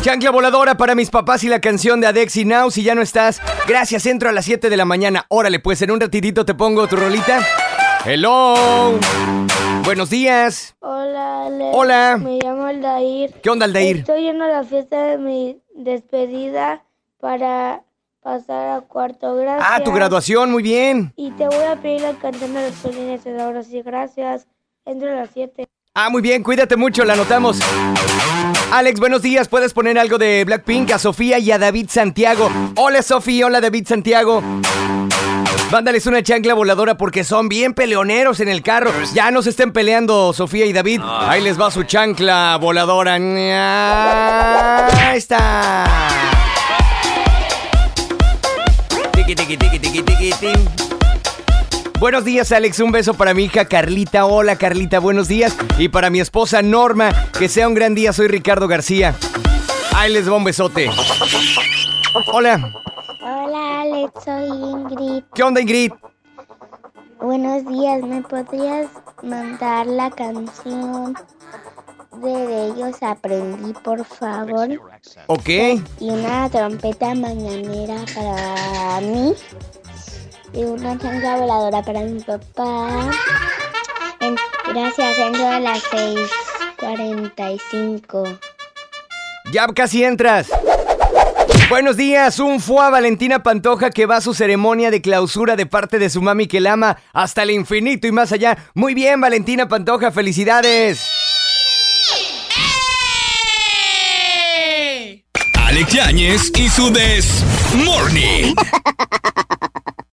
Chancla voladora para mis papás y la canción de Adexi Now. Si ya no estás, gracias. Entro a las 7 de la mañana. Órale, pues en un ratitito te pongo tu rolita. Hello. Buenos días. Hola, Ale. Hola. Me llamo Aldair. ¿Qué onda, Aldair? Estoy yendo a la fiesta de mi despedida para pasar a cuarto. Gracias. Ah, tu graduación, muy bien. Y te voy a pedir la canción de los polines ahora sí. Gracias. Entro a las 7. Ah, muy bien, cuídate mucho, la anotamos. Alex, buenos días. ¿Puedes poner algo de Blackpink a Sofía y a David Santiago? Hola, Sofía. Hola, David Santiago. Mándales una chancla voladora porque son bien peleoneros en el carro. Ya no se estén peleando, Sofía y David. Ahí les va su chancla voladora. Ahí está. Tiki. Buenos días, Alex. Un beso para mi hija Carlita. Hola, Carlita. Buenos días. Y para mi esposa Norma. Que sea un gran día. Soy Ricardo García. Ahí les va un besote. Hola. Hola, Alex. Soy Ingrid. ¿Qué onda, Ingrid? Buenos días. ¿Me podrías mandar la canción de, ellos Aprendí, por favor? Ok. Y una trompeta mañanera para mí. Y una chancla voladora para mi papá. En- gracias, entro a las 6.45. Ya casi entras. Buenos días, un fue a Valentina Pantoja que va a su ceremonia de clausura de parte de su mami que la ama hasta el infinito y más allá. Muy bien, Valentina Pantoja, felicidades. Alex Yáñez y su Des Morning.